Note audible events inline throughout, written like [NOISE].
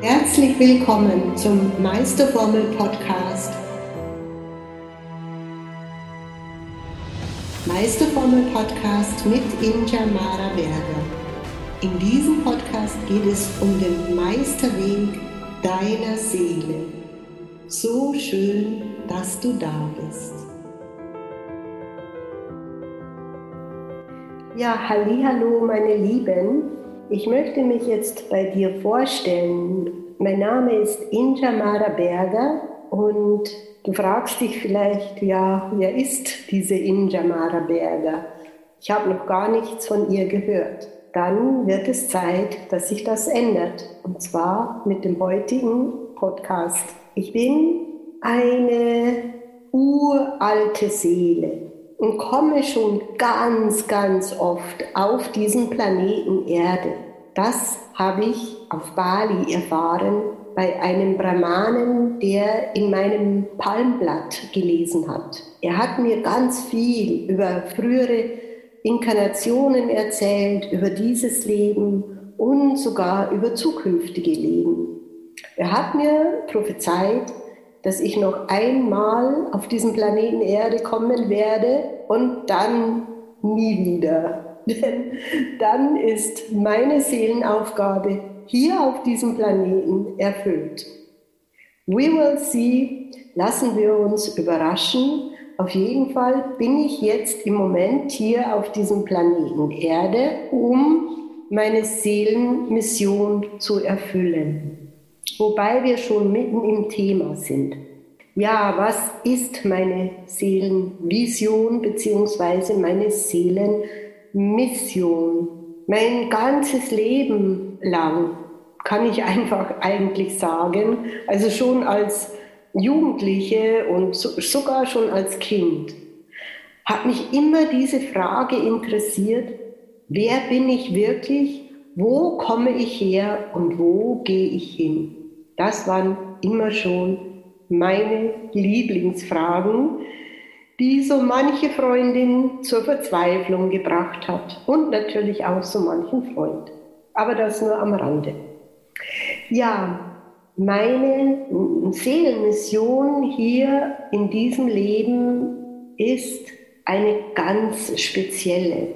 Herzlich willkommen zum Meisterformel Podcast. Meisterformel Podcast mit Inja Mara Berger. In diesem Podcast geht es um den Meisterweg deiner Seele. So schön, dass du da bist. Ja, hallo, meine Lieben. Ich möchte mich jetzt bei dir vorstellen. Mein Name ist Inja Mara Berger und du fragst dich vielleicht, ja, wer ist diese Inja Mara Berger? Ich habe noch gar nichts von ihr gehört. Dann wird es Zeit, dass sich das ändert. Und zwar mit dem heutigen Podcast. Ich bin eine uralte Seele und komme schon ganz, ganz oft auf diesen Planeten Erde. Das habe ich auf Bali erfahren bei einem Brahmanen, der in meinem Palmblatt gelesen hat. Er hat mir ganz viel über frühere Inkarnationen erzählt, über dieses Leben und sogar über zukünftige Leben. Er hat mir prophezeit, dass ich noch einmal auf diesen Planeten Erde kommen werde und dann nie wieder. [LAUGHS] Denn dann ist meine Seelenaufgabe hier auf diesem Planeten erfüllt. We will see, lassen wir uns überraschen. Auf jeden Fall bin ich jetzt im Moment hier auf diesem Planeten Erde, um meine Seelenmission zu erfüllen wobei wir schon mitten im Thema sind. Ja, was ist meine Seelenvision bzw. meine Seelenmission? Mein ganzes Leben lang kann ich einfach [LAUGHS] eigentlich sagen, also schon als Jugendliche und sogar schon als Kind, hat mich immer diese Frage interessiert, wer bin ich wirklich, wo komme ich her und wo gehe ich hin? Das waren immer schon meine Lieblingsfragen, die so manche Freundin zur Verzweiflung gebracht hat und natürlich auch so manchen Freund. Aber das nur am Rande. Ja, meine Seelenmission hier in diesem Leben ist eine ganz spezielle.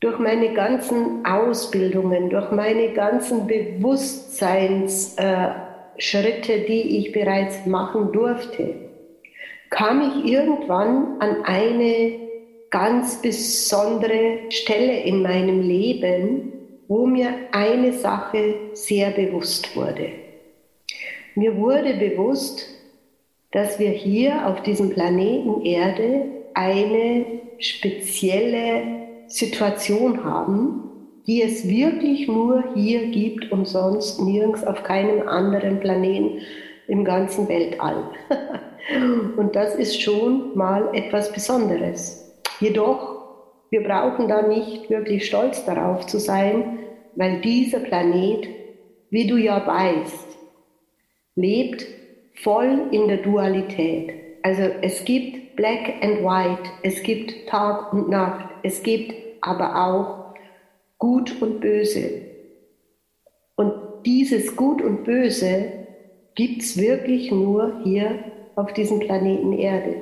Durch meine ganzen Ausbildungen, durch meine ganzen Bewusstseins, äh, Schritte, die ich bereits machen durfte, kam ich irgendwann an eine ganz besondere Stelle in meinem Leben, wo mir eine Sache sehr bewusst wurde. Mir wurde bewusst, dass wir hier auf diesem Planeten Erde eine spezielle Situation haben, die es wirklich nur hier gibt und sonst nirgends auf keinem anderen Planeten im ganzen Weltall. [LAUGHS] und das ist schon mal etwas Besonderes. Jedoch, wir brauchen da nicht wirklich stolz darauf zu sein, weil dieser Planet, wie du ja weißt, lebt voll in der Dualität. Also es gibt Black and White, es gibt Tag und Nacht, es gibt aber auch Gut und Böse. Und dieses Gut und Böse gibt es wirklich nur hier auf diesem Planeten Erde.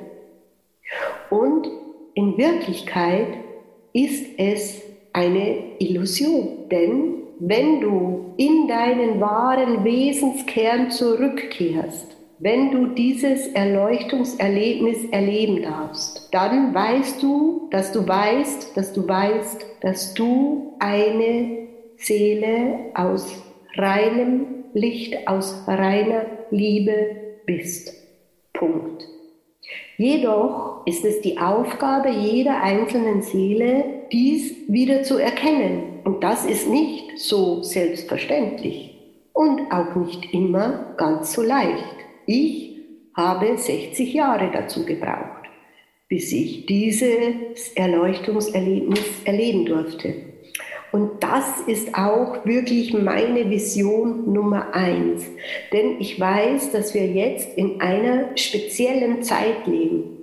Und in Wirklichkeit ist es eine Illusion, denn wenn du in deinen wahren Wesenskern zurückkehrst, wenn du dieses Erleuchtungserlebnis erleben darfst, dann weißt du, dass du weißt, dass du weißt, dass du eine Seele aus reinem Licht, aus reiner Liebe bist. Punkt. Jedoch ist es die Aufgabe jeder einzelnen Seele, dies wieder zu erkennen. Und das ist nicht so selbstverständlich und auch nicht immer ganz so leicht. Ich habe 60 Jahre dazu gebraucht, bis ich dieses Erleuchtungserlebnis erleben durfte. Und das ist auch wirklich meine Vision Nummer eins. Denn ich weiß, dass wir jetzt in einer speziellen Zeit leben.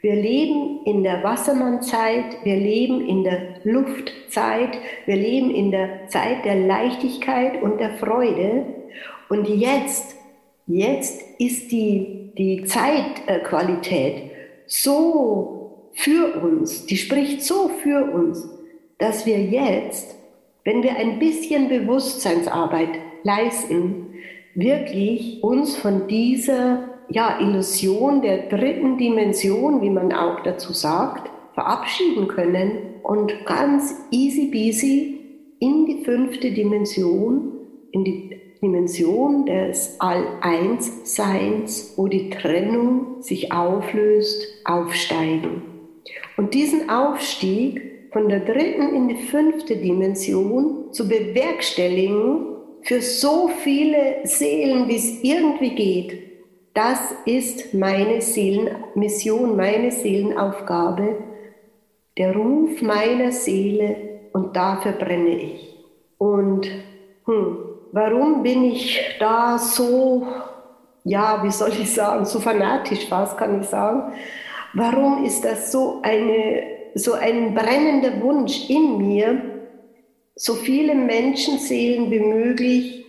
Wir leben in der Wassermannzeit, wir leben in der Luftzeit, wir leben in der Zeit der Leichtigkeit und der Freude. Und jetzt, jetzt ist die, die Zeitqualität so für uns, die spricht so für uns, dass wir jetzt, wenn wir ein bisschen Bewusstseinsarbeit leisten, wirklich uns von dieser ja, Illusion der dritten Dimension, wie man auch dazu sagt, verabschieden können und ganz easy peasy in die fünfte Dimension, in die Dimension des All-Eins-Seins, wo die Trennung sich auflöst, aufsteigen. Und diesen Aufstieg von der dritten in die fünfte Dimension zu bewerkstelligen für so viele Seelen, wie es irgendwie geht, das ist meine Seelenmission, meine Seelenaufgabe, der Ruf meiner Seele und dafür brenne ich. Und hm, warum bin ich da so, ja, wie soll ich sagen, so fanatisch fast kann ich sagen? Warum ist das so, eine, so ein brennender Wunsch in mir, so viele Menschenseelen wie möglich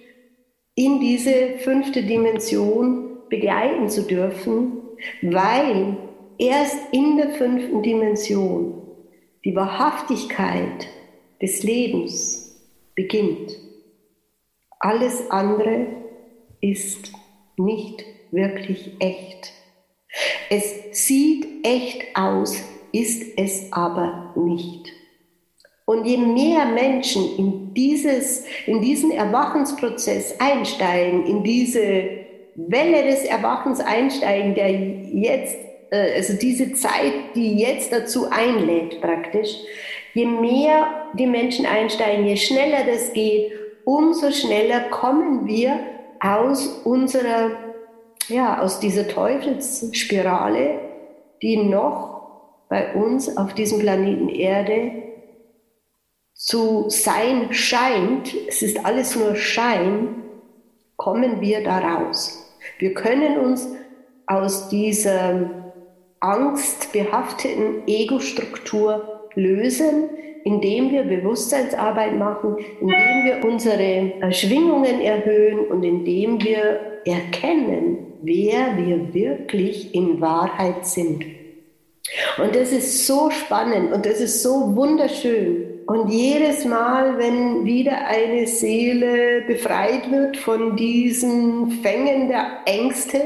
in diese fünfte Dimension begleiten zu dürfen, weil erst in der fünften Dimension die Wahrhaftigkeit des Lebens beginnt. Alles andere ist nicht wirklich echt. Es sieht echt aus, ist es aber nicht. Und je mehr Menschen in, dieses, in diesen Erwachensprozess einsteigen, in diese Welle des Erwachens einsteigen, der jetzt, äh, also diese Zeit, die jetzt dazu einlädt praktisch, je mehr die Menschen einsteigen, je schneller das geht, umso schneller kommen wir aus unserer, ja, aus dieser Teufelsspirale, die noch bei uns auf diesem Planeten Erde zu sein scheint. Es ist alles nur Schein, kommen wir daraus. Wir können uns aus dieser angstbehafteten Ego-Struktur lösen, indem wir Bewusstseinsarbeit machen, indem wir unsere Schwingungen erhöhen und indem wir erkennen, wer wir wirklich in Wahrheit sind. Und das ist so spannend und das ist so wunderschön. Und jedes Mal, wenn wieder eine Seele befreit wird von diesen Fängen der Ängste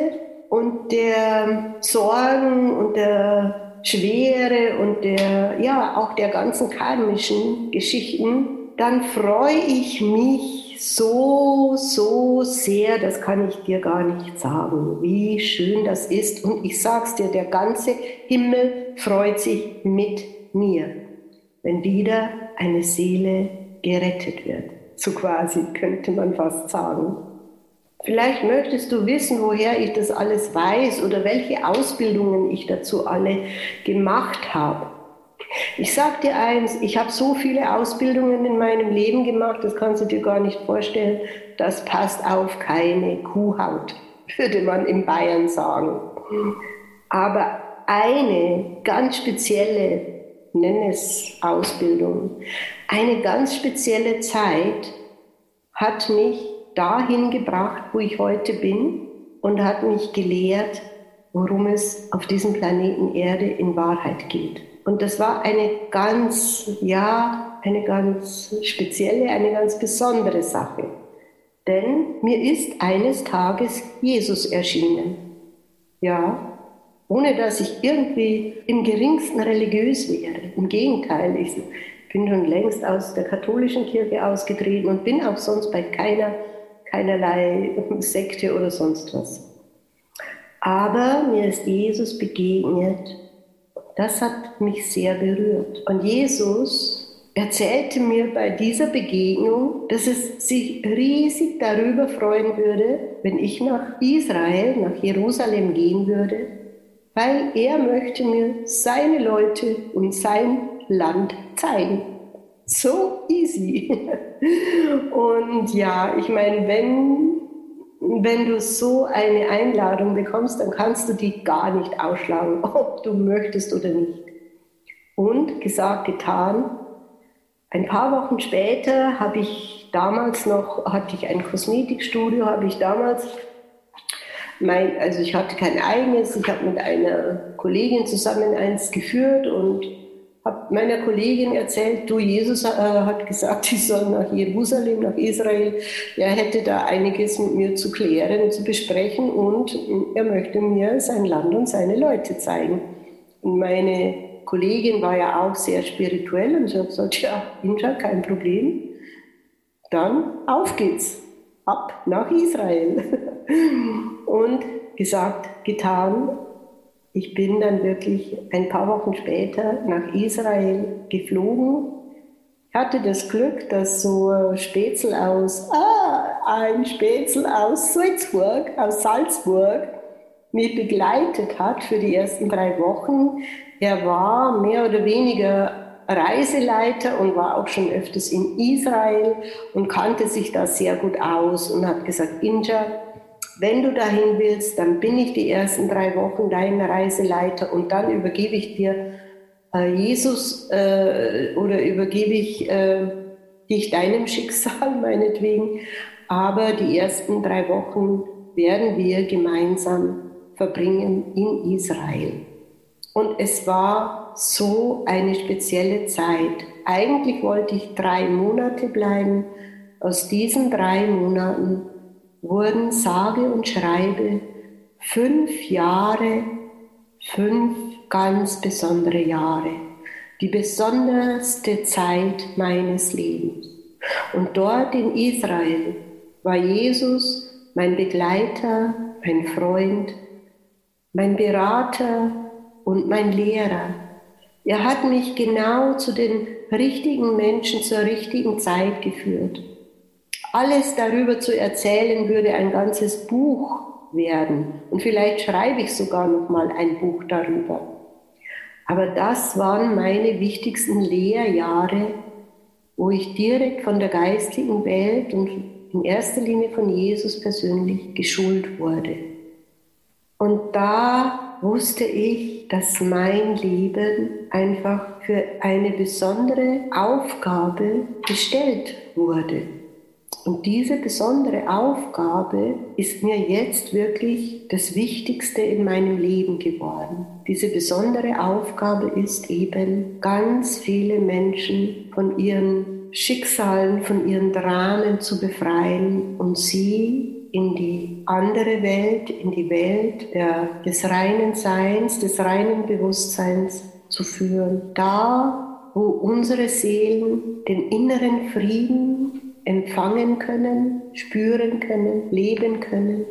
und der Sorgen und der Schwere und der, ja, auch der ganzen karmischen Geschichten, dann freue ich mich so, so sehr, das kann ich dir gar nicht sagen, wie schön das ist. Und ich sag's dir, der ganze Himmel freut sich mit mir wenn wieder eine Seele gerettet wird. So quasi könnte man fast sagen. Vielleicht möchtest du wissen, woher ich das alles weiß oder welche Ausbildungen ich dazu alle gemacht habe. Ich sage dir eins, ich habe so viele Ausbildungen in meinem Leben gemacht, das kannst du dir gar nicht vorstellen. Das passt auf keine Kuhhaut, würde man in Bayern sagen. Aber eine ganz spezielle nenne es Ausbildung. Eine ganz spezielle Zeit hat mich dahin gebracht, wo ich heute bin und hat mich gelehrt, worum es auf diesem Planeten Erde in Wahrheit geht. Und das war eine ganz, ja, eine ganz spezielle, eine ganz besondere Sache. Denn mir ist eines Tages Jesus erschienen. Ja, ohne dass ich irgendwie im geringsten religiös wäre. Im Gegenteil, ich bin schon längst aus der katholischen Kirche ausgetreten und bin auch sonst bei keiner, keinerlei Sekte oder sonst was. Aber mir ist Jesus begegnet. Das hat mich sehr berührt. Und Jesus erzählte mir bei dieser Begegnung, dass es sich riesig darüber freuen würde, wenn ich nach Israel, nach Jerusalem gehen würde weil er möchte mir seine Leute und sein Land zeigen. So easy. Und ja, ich meine, wenn wenn du so eine Einladung bekommst, dann kannst du die gar nicht ausschlagen, [LAUGHS] ob du möchtest oder nicht. Und gesagt, getan. Ein paar Wochen später habe ich damals noch, hatte ich ein Kosmetikstudio, habe ich damals mein, also ich hatte kein eigenes, ich habe mit einer Kollegin zusammen eins geführt und habe meiner Kollegin erzählt, du, Jesus äh, hat gesagt, [LAUGHS] ich soll nach Jerusalem, nach Israel. Er hätte da einiges mit mir zu klären, zu besprechen und er möchte mir sein Land und seine Leute zeigen. Und meine Kollegin war ja auch sehr spirituell und sie hat gesagt, ja, Inja, kein Problem. Dann auf geht's, ab nach Israel. [LAUGHS] und gesagt, getan, ich bin dann wirklich ein paar Wochen später nach Israel geflogen. Ich hatte das Glück, dass so ein Spätzl aus, ah, ein Spätzl aus Salzburg, aus Salzburg, mich begleitet hat für die ersten drei Wochen. Er war mehr oder weniger Reiseleiter und war auch schon öfters in Israel und kannte sich da sehr gut aus und hat gesagt, Inja, wenn du dahin willst, dann bin ich die ersten drei Wochen dein Reiseleiter und dann übergebe ich dir äh, Jesus äh, oder übergebe ich äh, dich deinem Schicksal [LAUGHS] meinetwegen. Aber die ersten drei Wochen werden wir gemeinsam verbringen in Israel. Und es war so eine spezielle Zeit. Eigentlich wollte ich drei Monate bleiben. Aus diesen drei Monaten wurden sage und schreibe fünf Jahre, fünf ganz besondere Jahre, die besonderste Zeit meines Lebens. Und dort in Israel war Jesus mein Begleiter, mein Freund, mein Berater und mein Lehrer. Er hat mich genau zu den richtigen Menschen zur richtigen Zeit geführt. Alles darüber zu erzählen würde ein ganzes Buch werden. Und vielleicht schreibe ich sogar noch mal ein Buch darüber. Aber das waren meine wichtigsten Lehrjahre, wo ich direkt von der geistigen Welt und in erster Linie von Jesus persönlich geschult wurde. Und da wusste ich, dass mein Leben einfach für eine besondere Aufgabe gestellt wurde. Und diese besondere Aufgabe ist mir jetzt wirklich das Wichtigste in meinem Leben geworden. Diese besondere Aufgabe ist eben, ganz viele Menschen von ihren Schicksalen, von ihren Dramen zu befreien und sie in die andere Welt, in die Welt der, des reinen Seins, des reinen Bewusstseins zu führen. Da, wo unsere Seelen den inneren Frieden empfangen können, spüren können, leben können,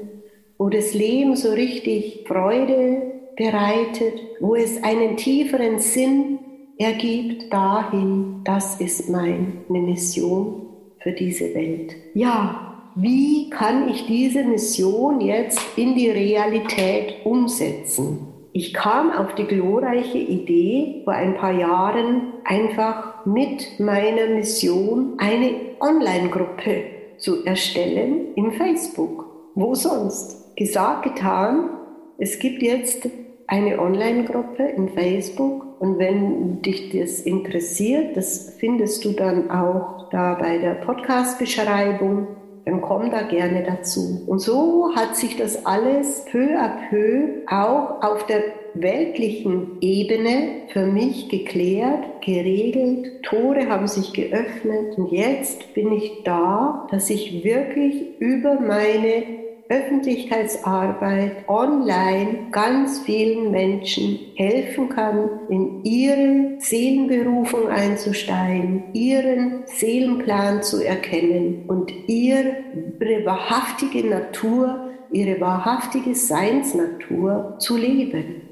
wo das Leben so richtig Freude bereitet, wo es einen tieferen Sinn ergibt, dahin, das ist meine Mission für diese Welt. Ja, wie kann ich diese Mission jetzt in die Realität umsetzen? Ich kam auf die glorreiche Idee vor ein paar Jahren einfach mit meiner Mission eine Online-Gruppe zu erstellen im Facebook. Wo sonst? Gesagt, getan. Es gibt jetzt eine Online-Gruppe in Facebook und wenn dich das interessiert, das findest du dann auch da bei der Podcast-Beschreibung dann komm da gerne dazu. Und so hat sich das alles peu à peu auch auf der weltlichen Ebene für mich geklärt, geregelt. Tore haben sich geöffnet und jetzt bin ich da, dass ich wirklich über meine Öffentlichkeitsarbeit online ganz vielen Menschen helfen kann, in ihre Seelenberufung einzusteigen, ihren Seelenplan zu erkennen und ihre wahrhaftige Natur, ihre wahrhaftige Seinsnatur zu leben.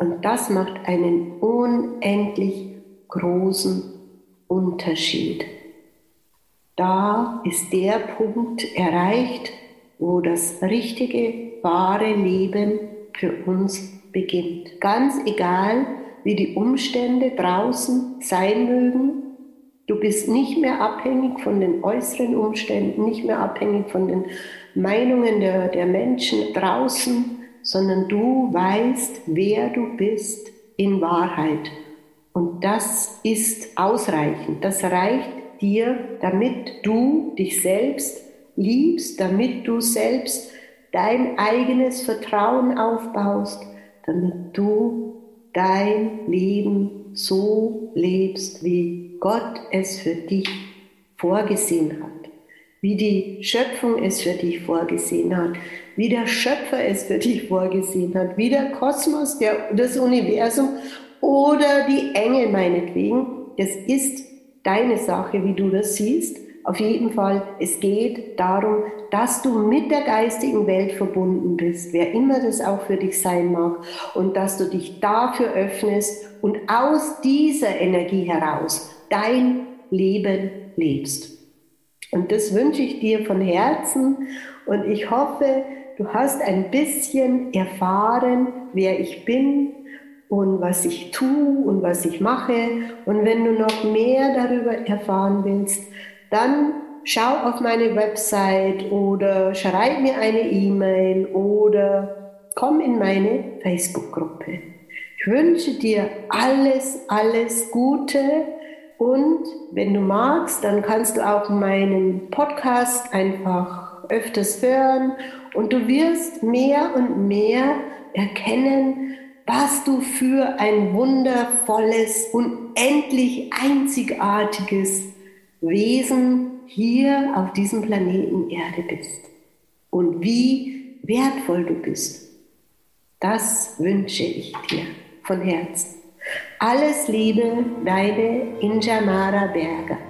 Und das macht einen unendlich großen Unterschied. Da ist der Punkt erreicht, wo das richtige, wahre Leben für uns beginnt. Ganz egal, wie die Umstände draußen sein mögen, Du bist nicht mehr abhängig von den äußeren Umständen, nicht mehr abhängig von den Meinungen der, der Menschen draußen, sondern du weißt, wer du bist in Wahrheit. Und das ist ausreichend. Das reicht dir, damit du dich selbst liebst, damit du selbst dein eigenes Vertrauen aufbaust, damit du dein Leben so lebst, wie Gott es für dich vorgesehen hat, wie die Schöpfung es für dich vorgesehen hat, wie der Schöpfer es für dich vorgesehen hat, wie der Kosmos, der, das Universum oder die Engel meinetwegen. Das ist deine Sache, wie du das siehst. Auf jeden Fall, es geht darum, dass du mit der geistigen Welt verbunden bist, wer immer das auch für dich sein mag, und dass du dich dafür öffnest und aus dieser Energie heraus dein Leben lebst. Und das wünsche ich dir von Herzen und ich hoffe, du hast ein bisschen erfahren, wer ich bin und was ich tue und was ich mache. Und wenn du noch mehr darüber erfahren willst, dann schau auf meine Website oder schreib mir eine E-Mail oder komm in meine Facebook-Gruppe. Ich wünsche dir alles, alles Gute und wenn du magst, dann kannst du auch meinen Podcast einfach öfters hören und du wirst mehr und mehr erkennen, was du für ein wundervolles, unendlich einzigartiges Wesen hier auf diesem Planeten Erde bist und wie wertvoll du bist. Das wünsche ich dir von Herzen. Alles Liebe, deine Injamara Berger.